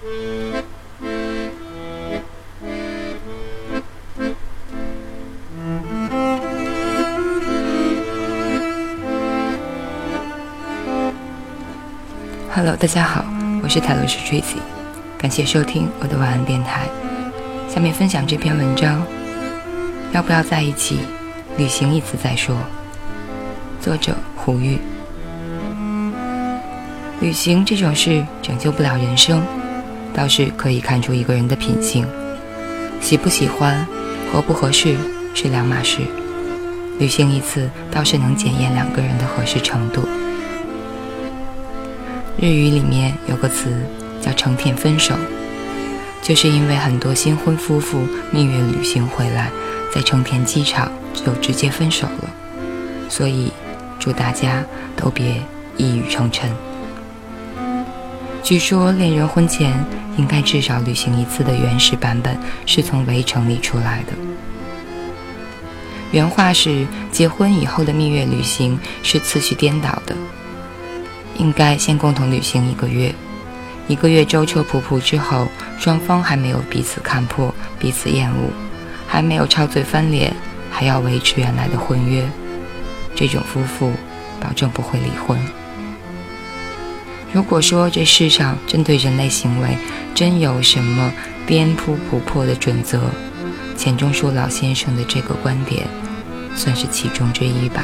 Hello，大家好，我是泰罗斯 Tracy，感谢收听我的晚安电台。下面分享这篇文章：要不要在一起？旅行一次再说。作者胡玉。旅行这种事拯救不了人生，倒是可以看出一个人的品性。喜不喜欢、合不合适是两码事，旅行一次倒是能检验两个人的合适程度。日语里面有个词叫“成田分手”，就是因为很多新婚夫妇蜜月旅行回来，在成田机场就直接分手了。所以，祝大家都别一语成谶。据说恋人婚前应该至少旅行一次的原始版本是从《围城》里出来的。原话是：结婚以后的蜜月旅行是次序颠倒的。应该先共同旅行一个月，一个月舟车仆仆之后，双方还没有彼此看破、彼此厌恶，还没有吵嘴翻脸，还要维持原来的婚约，这种夫妇保证不会离婚。如果说这世上针对人类行为真有什么颠扑不破的准则，钱钟书老先生的这个观点算是其中之一吧。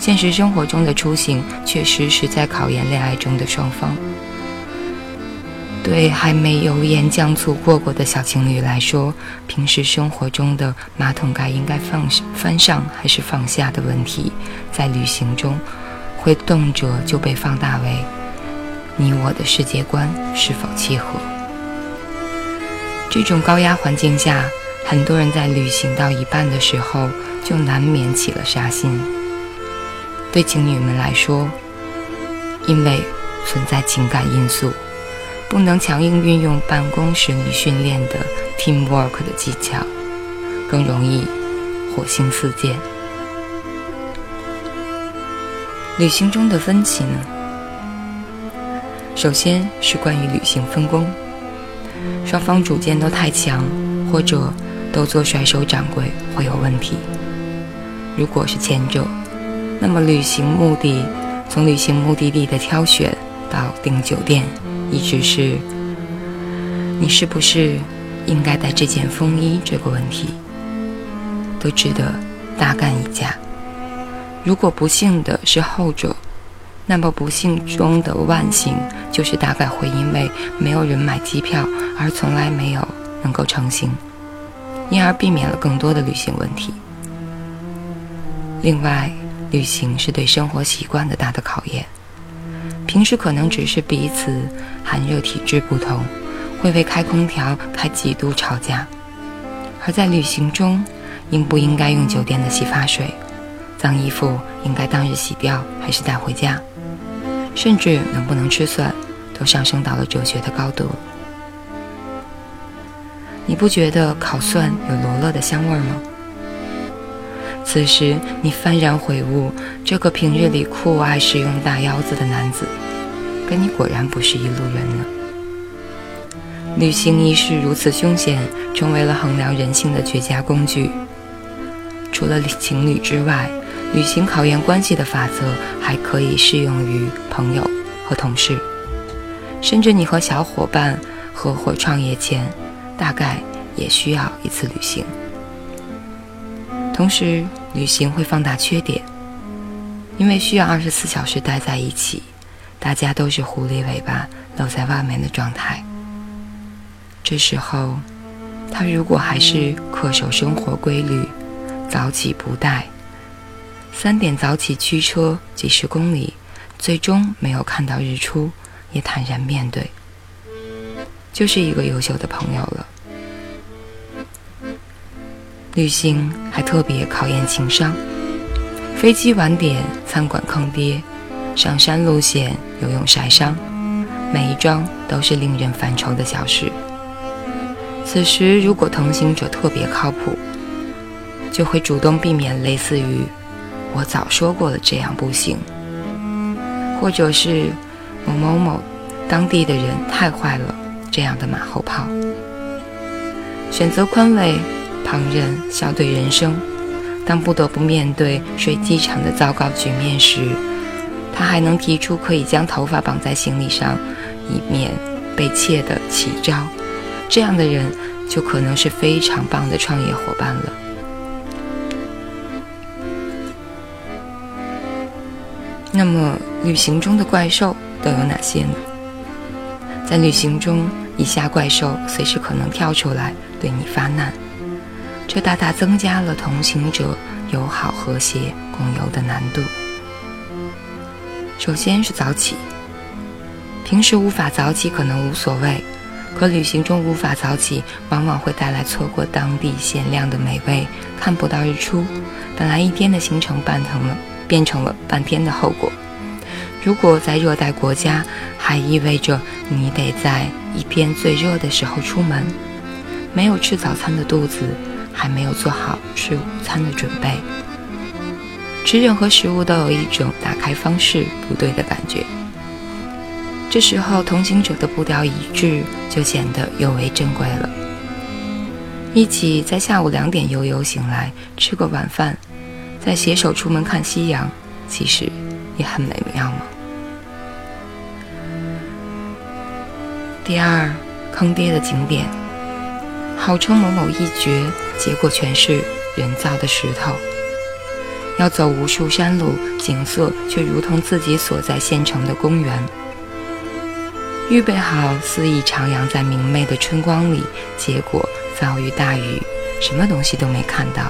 现实生活中的出行确实是在考验恋爱中的双方。对还没有盐酱醋过过的小情侣来说，平时生活中的马桶盖应该放翻上还是放下的问题，在旅行中会动辄就被放大为你我的世界观是否契合。这种高压环境下，很多人在旅行到一半的时候就难免起了杀心。对情侣们来说，因为存在情感因素，不能强硬运用办公室里训练的 teamwork 的技巧，更容易火星四溅。旅行中的分歧呢？首先是关于旅行分工，双方主见都太强，或者都做甩手掌柜会有问题。如果是前者，那么，旅行目的，从旅行目的地的挑选到订酒店，一直是你是不是应该带这件风衣这个问题，都值得大干一架。如果不幸的是后者，那么不幸中的万幸就是大概会因为没有人买机票而从来没有能够成行，因而避免了更多的旅行问题。另外。旅行是对生活习惯的大的考验。平时可能只是彼此寒热体质不同，会为开空调开几度吵架；而在旅行中，应不应该用酒店的洗发水？脏衣服应该当日洗掉还是带回家？甚至能不能吃蒜，都上升到了哲学的高度。你不觉得烤蒜有罗勒的香味吗？此时，你幡然悔悟，这个平日里酷爱使用大腰子的男子，跟你果然不是一路人呢。旅行一事如此凶险，成为了衡量人性的绝佳工具。除了情侣之外，旅行考验关系的法则还可以适用于朋友和同事，甚至你和小伙伴合伙创业前，大概也需要一次旅行。同时，旅行会放大缺点，因为需要二十四小时待在一起，大家都是狐狸尾巴露在外面的状态。这时候，他如果还是恪守生活规律，早起不带，三点早起驱车几十公里，最终没有看到日出，也坦然面对，就是一个优秀的朋友了。旅行还特别考验情商，飞机晚点，餐馆坑爹，上山路线，游泳晒伤，每一桩都是令人烦愁的小事。此时，如果同行者特别靠谱，就会主动避免类似于“我早说过了这样不行”，或者是某某某当地的人太坏了这样的马后炮。选择宽慰旁人，笑对人生。当不得不面对睡机场的糟糕局面时，他还能提出可以将头发绑在行李上，以免被窃的奇招。这样的人就可能是非常棒的创业伙伴了。那么，旅行中的怪兽都有哪些呢？在旅行中，以下怪兽随时可能跳出来对你发难。这大大增加了同行者友好和谐共游的难度。首先是早起，平时无法早起可能无所谓，可旅行中无法早起，往往会带来错过当地鲜亮的美味，看不到日出，本来一天的行程办成了变成了半天的后果。如果在热带国家，还意味着你得在一天最热的时候出门，没有吃早餐的肚子。还没有做好吃午餐的准备，吃任何食物都有一种打开方式不对的感觉。这时候，同行者的步调一致，就显得尤为珍贵了。一起在下午两点悠悠醒来，吃个晚饭，再携手出门看夕阳，其实也很美妙嘛。第二，坑爹的景点，号称某某一绝。结果全是人造的石头，要走无数山路，景色却如同自己所在县城的公园。预备好肆意徜徉在明媚的春光里，结果遭遇大雨，什么东西都没看到。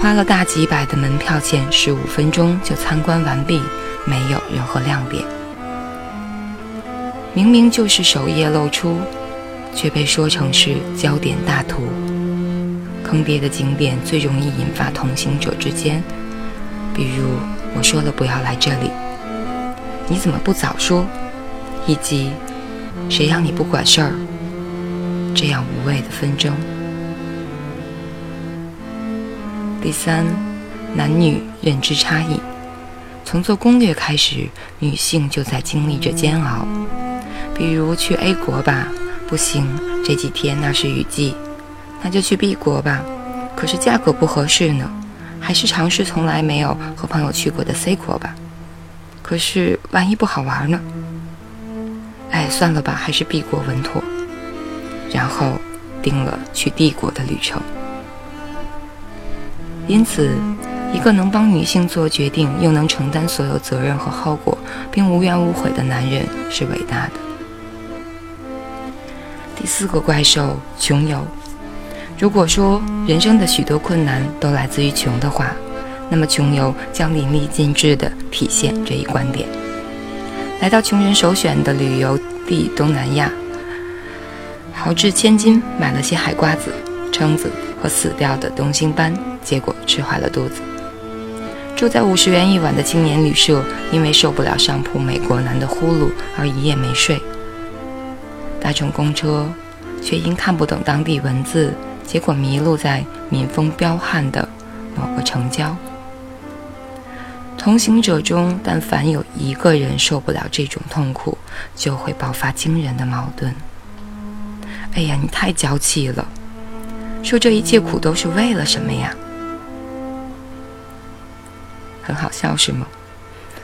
花了大几百的门票钱，十五分钟就参观完毕，没有任何亮点。明明就是首页露出。却被说成是焦点大图，坑爹的景点最容易引发同行者之间，比如我说了不要来这里，你怎么不早说？以及谁让你不管事儿？这样无谓的纷争。第三，男女认知差异，从做攻略开始，女性就在经历着煎熬，比如去 A 国吧。不行，这几天那是雨季，那就去 B 国吧。可是价格不合适呢，还是尝试从来没有和朋友去过的 C 国吧。可是万一不好玩呢？哎，算了吧，还是 B 国稳妥。然后定了去 D 国的旅程。因此，一个能帮女性做决定，又能承担所有责任和后果，并无怨无悔的男人是伟大的。第四个怪兽，穷游。如果说人生的许多困难都来自于穷的话，那么穷游将淋漓尽致地体现这一观点。来到穷人首选的旅游地东南亚，豪掷千金买了些海瓜子、蛏子和死掉的东星斑，结果吃坏了肚子。住在五十元一晚的青年旅社，因为受不了上铺美国男的呼噜而一夜没睡。搭乘公车，却因看不懂当地文字，结果迷路在民风彪悍的某个城郊。同行者中，但凡有一个人受不了这种痛苦，就会爆发惊人的矛盾。哎呀，你太娇气了！说这一切苦都是为了什么呀？很好笑是吗？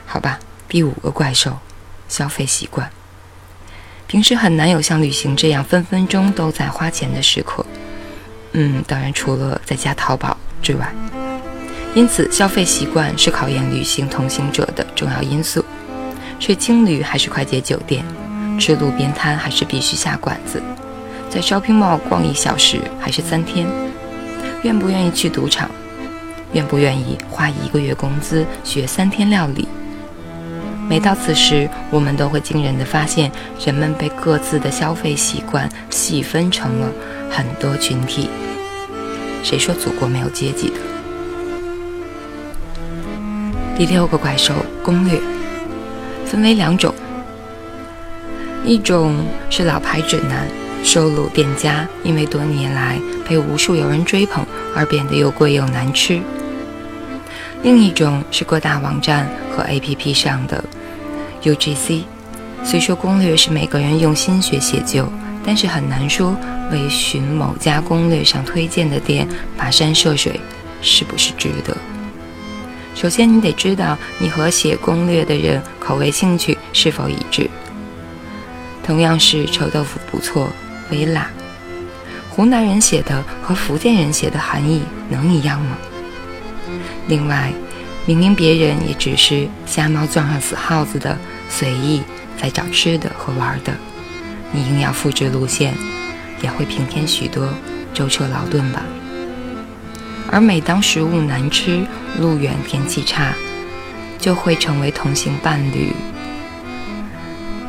好吧，第五个怪兽，消费习惯。平时很难有像旅行这样分分钟都在花钱的时刻，嗯，当然除了在家淘宝之外。因此，消费习惯是考验旅行同行者的重要因素。睡青旅还是快捷酒店？吃路边摊还是必须下馆子？在 shopping mall 逛一小时还是三天？愿不愿意去赌场？愿不愿意花一个月工资学三天料理？每到此时，我们都会惊人的发现，人们被各自的消费习惯细分成了很多群体。谁说祖国没有阶级的？第六个怪兽攻略分为两种，一种是老牌指南，收录店家因为多年来被无数有人追捧而变得又贵又难吃。另一种是各大网站和 APP 上的 UGC。虽说攻略是每个人用心血写就，但是很难说为寻某家攻略上推荐的店跋山涉水是不是值得。首先，你得知道你和写攻略的人口味、兴趣是否一致。同样是臭豆腐不错，微辣，湖南人写的和福建人写的含义能一样吗？另外，明明别人也只是瞎猫撞上死耗子的随意在找吃的和玩的，你硬要复制路线，也会平添许多舟车劳顿吧。而每当食物难吃、路远、天气差，就会成为同行伴侣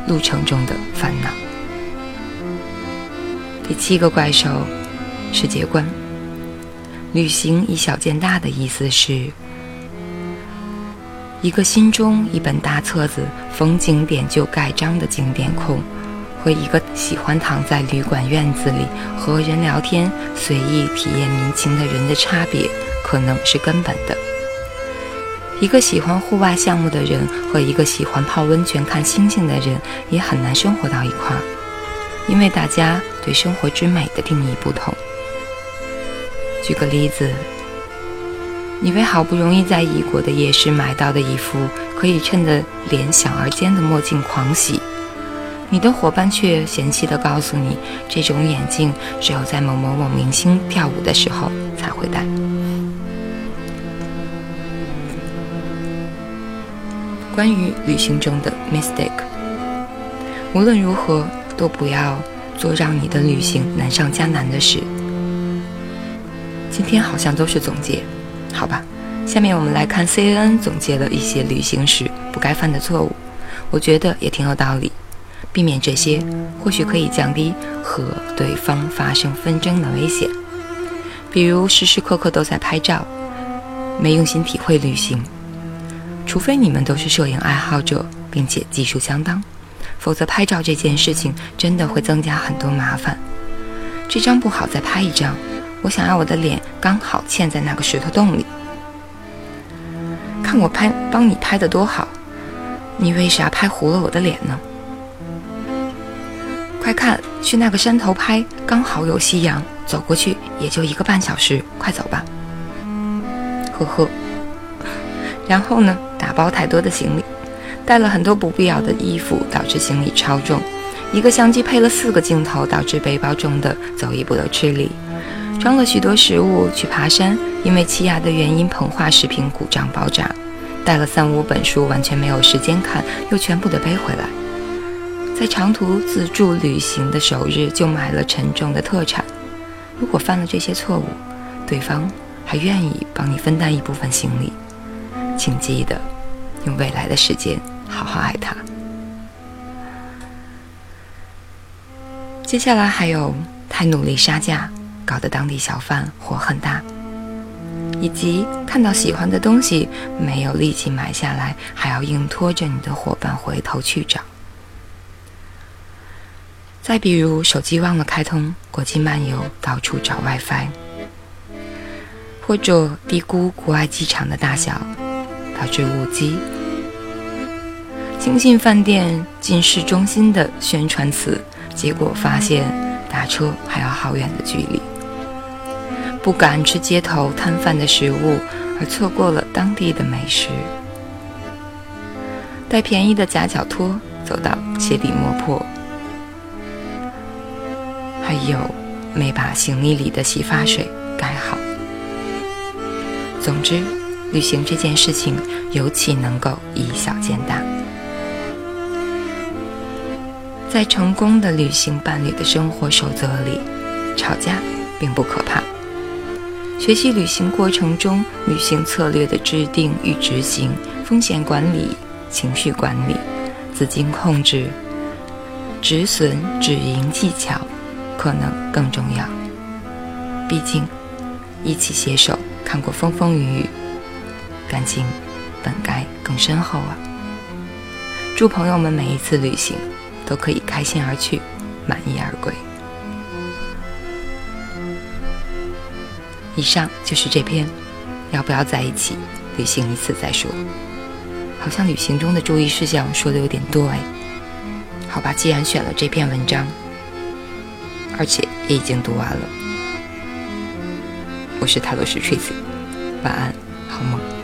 路程中的烦恼。第七个怪兽，世界观。旅行以小见大的意思是，一个心中一本大册子逢景点就盖章的景点控，和一个喜欢躺在旅馆院子里和人聊天、随意体验民情的人的差别，可能是根本的。一个喜欢户外项目的人和一个喜欢泡温泉看星星的人，也很难生活到一块儿，因为大家对生活之美的定义不同。举个例子，你为好不容易在异国的夜市买到的一副可以衬得脸小而尖的墨镜狂喜，你的伙伴却嫌弃地告诉你，这种眼镜只有在某某某明星跳舞的时候才会戴。关于旅行中的 mistake，无论如何都不要做让你的旅行难上加难的事。今天好像都是总结，好吧。下面我们来看 C N 总结了一些旅行时不该犯的错误，我觉得也挺有道理。避免这些，或许可以降低和对方发生纷争的危险。比如时时刻刻都在拍照，没用心体会旅行。除非你们都是摄影爱好者，并且技术相当，否则拍照这件事情真的会增加很多麻烦。这张不好，再拍一张。我想要我的脸刚好嵌在那个石头洞里，看我拍帮你拍的多好，你为啥拍糊了我的脸呢？快看，去那个山头拍，刚好有夕阳，走过去也就一个半小时，快走吧。呵呵。然后呢，打包太多的行李，带了很多不必要的衣服，导致行李超重。一个相机配了四个镜头，导致背包重的走一步都吃力。装了许多食物去爬山，因为气压的原因，膨化食品鼓胀爆炸。带了三五本书，完全没有时间看，又全部的背回来。在长途自助旅行的首日就买了沉重的特产。如果犯了这些错误，对方还愿意帮你分担一部分行李，请记得用未来的时间好好爱他。接下来还有太努力杀价。搞得当地小贩火很大，以及看到喜欢的东西没有立即买下来，还要硬拖着你的伙伴回头去找。再比如手机忘了开通，国际漫游到处找 WiFi，或者低估国外机场的大小，导致误机。轻信饭店进市中心的宣传词，结果发现打车还要好远的距离。不敢吃街头摊贩的食物，而错过了当地的美食。带便宜的夹脚拖走到鞋底磨破，还有没把行李里的洗发水盖好。总之，旅行这件事情尤其能够以小见大。在成功的旅行伴侣的生活守则里，吵架并不可怕。学习旅行过程中旅行策略的制定与执行、风险管理、情绪管理、资金控制、止损止盈技巧，可能更重要。毕竟，一起携手看过风风雨雨，感情本该更深厚啊！祝朋友们每一次旅行都可以开心而去，满意而归。以上就是这篇，要不要在一起旅行一次再说。好像旅行中的注意事项说的有点多哎。好吧，既然选了这篇文章，而且也已经读完了。我是塔罗斯 Tracy，晚安，好梦。